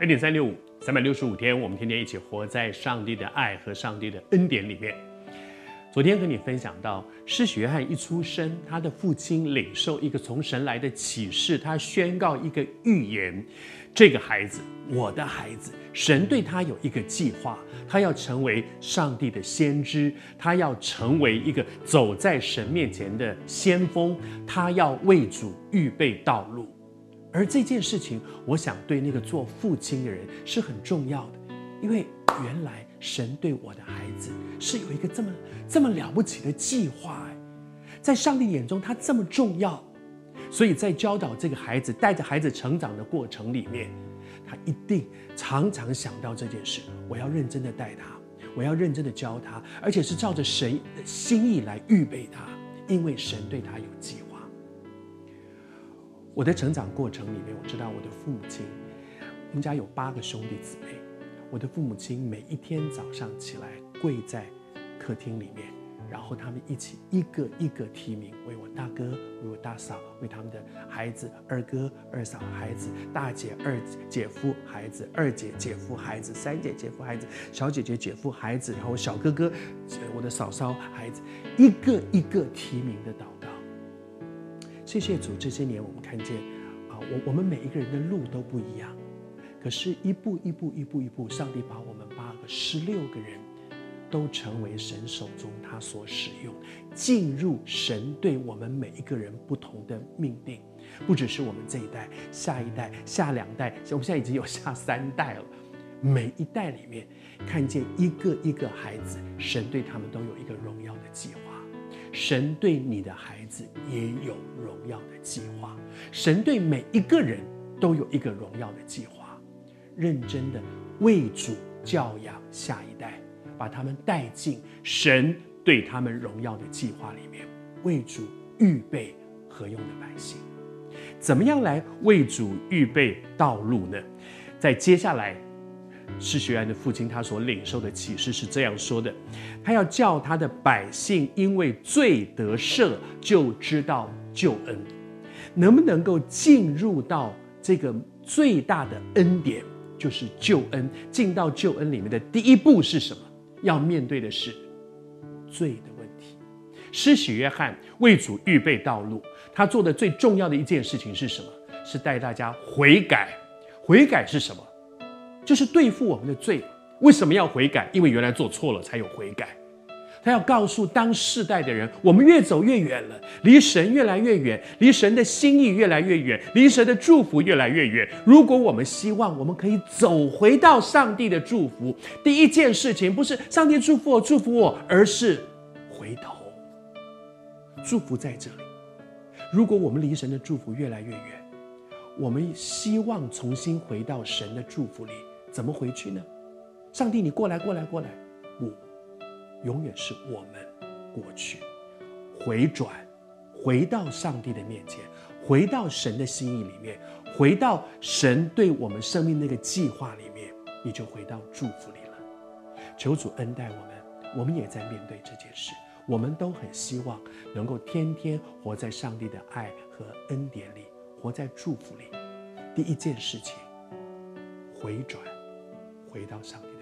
恩典三六五，三百六十五天，我们天天一起活在上帝的爱和上帝的恩典里面。昨天和你分享到，施洗约翰一出生，他的父亲领受一个从神来的启示，他宣告一个预言：这个孩子，我的孩子，神对他有一个计划，他要成为上帝的先知，他要成为一个走在神面前的先锋，他要为主预备道路。而这件事情，我想对那个做父亲的人是很重要的，因为原来。神对我的孩子是有一个这么这么了不起的计划，在上帝眼中他这么重要，所以在教导这个孩子、带着孩子成长的过程里面，他一定常常想到这件事：我要认真的带他，我要认真的教他，而且是照着神的心意来预备他，因为神对他有计划。我的成长过程里面，我知道我的父母亲，我们家有八个兄弟姊妹。我的父母亲每一天早上起来跪在客厅里面，然后他们一起一个一个提名，为我大哥，为我大嫂，为他们的孩子，二哥、二嫂孩子，大姐、二姐夫孩子，二姐姐夫孩子，三姐姐夫孩子，小姐姐姐夫孩子，然后小哥哥，我的嫂嫂孩子，一个一个提名的祷告。谢谢主，这些年我们看见啊，我我们每一个人的路都不一样。可是，一步一步，一步一步，上帝把我们八个、十六个人，都成为神手中他所使用，进入神对我们每一个人不同的命定，不只是我们这一代，下一代、下两代，我们现在已经有下三代了。每一代里面，看见一个一个孩子，神对他们都有一个荣耀的计划。神对你的孩子也有荣耀的计划。神对每一个人都有一个荣耀的计划。认真的为主教养下一代，把他们带进神对他们荣耀的计划里面，为主预备何用的百姓。怎么样来为主预备道路呢？在接下来，施洗约翰的父亲他所领受的启示是这样说的：他要叫他的百姓因为罪得赦，就知道救恩。能不能够进入到这个最大的恩典？就是救恩，进到救恩里面的第一步是什么？要面对的是罪的问题。施洗约翰为主预备道路，他做的最重要的一件事情是什么？是带大家悔改。悔改是什么？就是对付我们的罪。为什么要悔改？因为原来做错了，才有悔改。他要告诉当世代的人，我们越走越远了，离神越来越远，离神的心意越来越远，离神的祝福越来越远。如果我们希望我们可以走回到上帝的祝福，第一件事情不是上帝祝福我，祝福我，而是回头。祝福在这里。如果我们离神的祝福越来越远，我们希望重新回到神的祝福里，怎么回去呢？上帝，你过来，过来，过来，不。永远是我们过去，回转，回到上帝的面前，回到神的心意里面，回到神对我们生命那个计划里面，你就回到祝福里了。求主恩待我们，我们也在面对这件事，我们都很希望能够天天活在上帝的爱和恩典里，活在祝福里。第一件事情，回转，回到上面